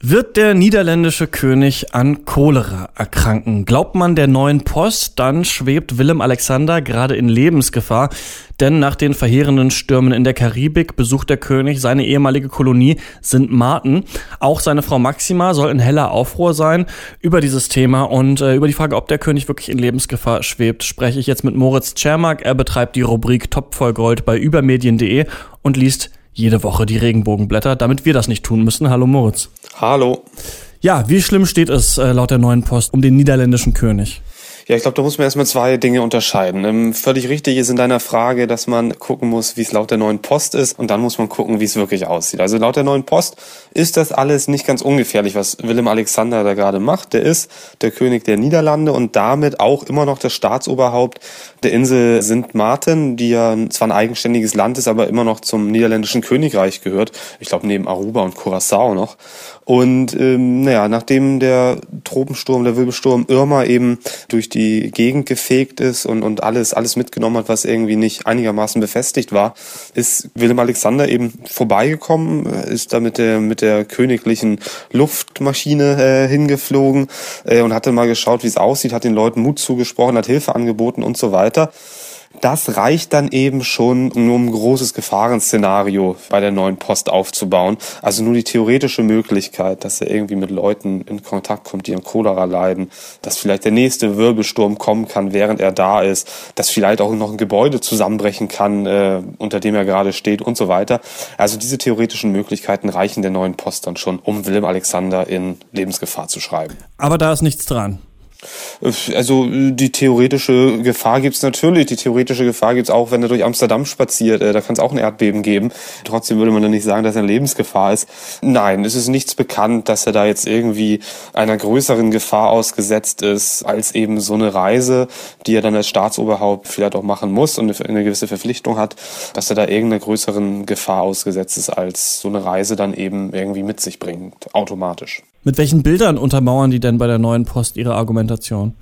Wird der niederländische König an Cholera erkranken? Glaubt man der neuen Post, dann schwebt Willem Alexander gerade in Lebensgefahr, denn nach den verheerenden Stürmen in der Karibik besucht der König seine ehemalige Kolonie St. Martin. Auch seine Frau Maxima soll in heller Aufruhr sein über dieses Thema und äh, über die Frage, ob der König wirklich in Lebensgefahr schwebt, spreche ich jetzt mit Moritz Czermak. Er betreibt die Rubrik Top voll Gold bei übermedien.de und liest jede Woche die Regenbogenblätter, damit wir das nicht tun müssen. Hallo Moritz. Hallo. Ja, wie schlimm steht es äh, laut der neuen Post um den niederländischen König? Ja, ich glaube, da muss man erstmal zwei Dinge unterscheiden. Ähm, völlig richtig ist in deiner Frage, dass man gucken muss, wie es laut der neuen Post ist und dann muss man gucken, wie es wirklich aussieht. Also laut der neuen Post ist das alles nicht ganz ungefährlich, was Willem Alexander da gerade macht. Der ist der König der Niederlande und damit auch immer noch das Staatsoberhaupt der Insel Sint Maarten, die ja zwar ein eigenständiges Land ist, aber immer noch zum niederländischen Königreich gehört. Ich glaube, neben Aruba und Curacao noch. Und ähm, naja, nachdem der Tropensturm, der Wirbelsturm Irma eben durch die Gegend gefegt ist und, und alles, alles mitgenommen hat, was irgendwie nicht einigermaßen befestigt war, ist Willem Alexander eben vorbeigekommen, ist da mit der, mit der königlichen Luftmaschine äh, hingeflogen äh, und hatte mal geschaut, wie es aussieht, hat den Leuten Mut zugesprochen, hat Hilfe angeboten und so weiter. Das reicht dann eben schon, um ein großes Gefahrenszenario bei der neuen Post aufzubauen. Also nur die theoretische Möglichkeit, dass er irgendwie mit Leuten in Kontakt kommt, die an Cholera leiden, dass vielleicht der nächste Wirbelsturm kommen kann, während er da ist, dass vielleicht auch noch ein Gebäude zusammenbrechen kann, äh, unter dem er gerade steht und so weiter. Also diese theoretischen Möglichkeiten reichen der neuen Post dann schon, um Willem Alexander in Lebensgefahr zu schreiben. Aber da ist nichts dran. Also die theoretische Gefahr gibt's natürlich. Die theoretische Gefahr gibt's auch, wenn er durch Amsterdam spaziert. Äh, da kann es auch ein Erdbeben geben. Trotzdem würde man dann nicht sagen, dass er in Lebensgefahr ist. Nein, es ist nichts bekannt, dass er da jetzt irgendwie einer größeren Gefahr ausgesetzt ist, als eben so eine Reise, die er dann als Staatsoberhaupt vielleicht auch machen muss und eine gewisse Verpflichtung hat, dass er da irgendeiner größeren Gefahr ausgesetzt ist, als so eine Reise dann eben irgendwie mit sich bringt, automatisch. Mit welchen Bildern untermauern die denn bei der neuen Post ihre Argumentation?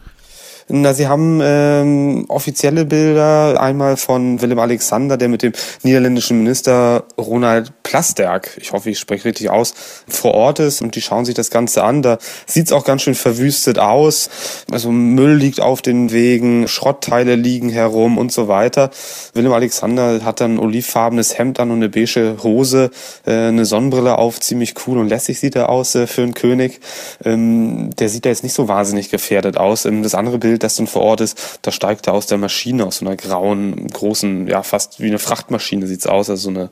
Na, sie haben ähm, offizielle Bilder, einmal von Willem Alexander, der mit dem niederländischen Minister Ronald Plasterk, ich hoffe, ich spreche richtig aus, vor Ort ist und die schauen sich das Ganze an. Da sieht's auch ganz schön verwüstet aus. Also Müll liegt auf den Wegen, Schrottteile liegen herum und so weiter. Willem Alexander hat dann olivfarbenes Hemd an und eine beige Hose, äh, eine Sonnenbrille auf, ziemlich cool und lässig sieht er aus äh, für einen König. Ähm, der sieht da jetzt nicht so wahnsinnig gefährdet aus. Ähm, das andere Bild Bild, das dann vor Ort ist, da steigt er aus der Maschine, aus so einer grauen, großen, ja, fast wie eine Frachtmaschine sieht's aus, also so eine,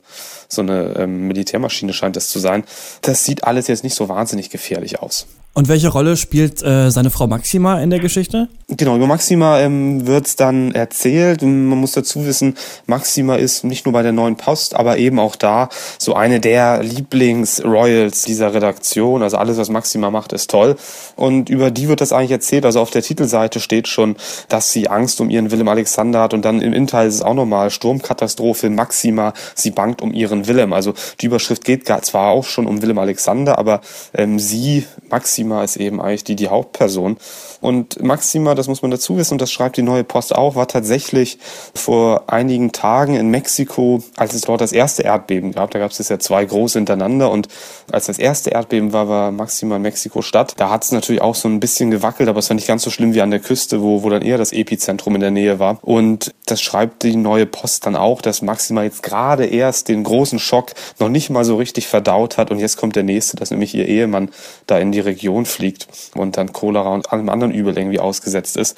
so eine ähm, Militärmaschine scheint das zu sein. Das sieht alles jetzt nicht so wahnsinnig gefährlich aus. Und welche Rolle spielt äh, seine Frau Maxima in der Geschichte? Genau, über Maxima ähm, wird dann erzählt. Man muss dazu wissen, Maxima ist nicht nur bei der Neuen Post, aber eben auch da so eine der Lieblings-Royals dieser Redaktion. Also alles, was Maxima macht, ist toll. Und über die wird das eigentlich erzählt. Also auf der Titelseite steht schon, dass sie Angst um ihren Willem Alexander hat. Und dann im Innenteil ist es auch nochmal Sturmkatastrophe, Maxima, sie bangt um ihren Willem. Also die Überschrift geht zwar auch schon um Willem Alexander, aber ähm, sie, Maxima, ist eben eigentlich die, die Hauptperson. Und Maxima, das muss man dazu wissen, und das schreibt die Neue Post auch, war tatsächlich vor einigen Tagen in Mexiko, als es dort das erste Erdbeben gab. Da gab es ja zwei große hintereinander. Und als das erste Erdbeben war, war Maxima in Mexiko-Stadt. Da hat es natürlich auch so ein bisschen gewackelt, aber es war nicht ganz so schlimm wie an der Küste, wo, wo dann eher das Epizentrum in der Nähe war. Und das schreibt die Neue Post dann auch, dass Maxima jetzt gerade erst den großen Schock noch nicht mal so richtig verdaut hat. Und jetzt kommt der nächste, dass nämlich ihr Ehemann da in die Region fliegt und dann Cholera und allem anderen Übel irgendwie ausgesetzt ist.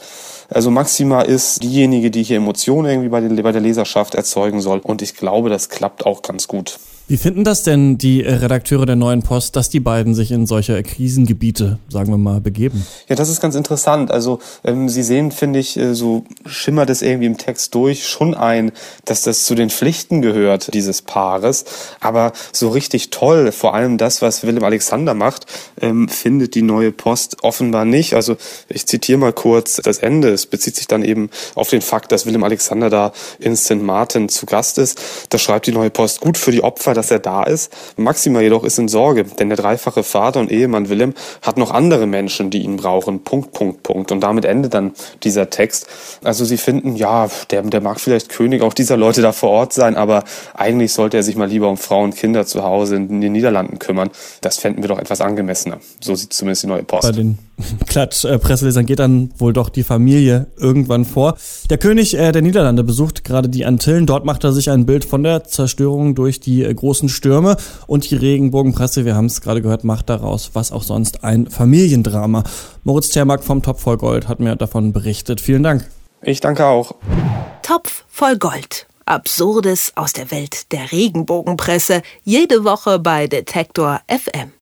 Also Maxima ist diejenige, die hier Emotionen irgendwie bei, den, bei der Leserschaft erzeugen soll und ich glaube, das klappt auch ganz gut. Wie finden das denn die Redakteure der Neuen Post, dass die beiden sich in solche Krisengebiete, sagen wir mal, begeben? Ja, das ist ganz interessant. Also ähm, Sie sehen, finde ich, äh, so schimmert es irgendwie im Text durch schon ein, dass das zu den Pflichten gehört, dieses Paares. Aber so richtig toll, vor allem das, was Willem Alexander macht, ähm, findet die Neue Post offenbar nicht. Also ich zitiere mal kurz das Ende. Es bezieht sich dann eben auf den Fakt, dass Willem Alexander da in St. Martin zu Gast ist. Da schreibt die Neue Post, gut für die Opfer dass er da ist. Maxima jedoch ist in Sorge, denn der dreifache Vater und Ehemann Willem hat noch andere Menschen, die ihn brauchen. Punkt, Punkt, Punkt. Und damit endet dann dieser Text. Also sie finden, ja, der, der mag vielleicht König auch dieser Leute da vor Ort sein, aber eigentlich sollte er sich mal lieber um Frauen und Kinder zu Hause in den Niederlanden kümmern. Das fänden wir doch etwas angemessener. So sieht zumindest die neue Post. Bei den Klatsch-Presselesern geht dann wohl doch die Familie irgendwann vor. Der König äh, der Niederlande besucht gerade die Antillen. Dort macht er sich ein Bild von der Zerstörung durch die äh, großen Stürme. Und die Regenbogenpresse, wir haben es gerade gehört, macht daraus, was auch sonst, ein Familiendrama. Moritz Termark vom Topf voll Gold hat mir davon berichtet. Vielen Dank. Ich danke auch. Topf voll Gold. Absurdes aus der Welt der Regenbogenpresse. Jede Woche bei Detektor FM.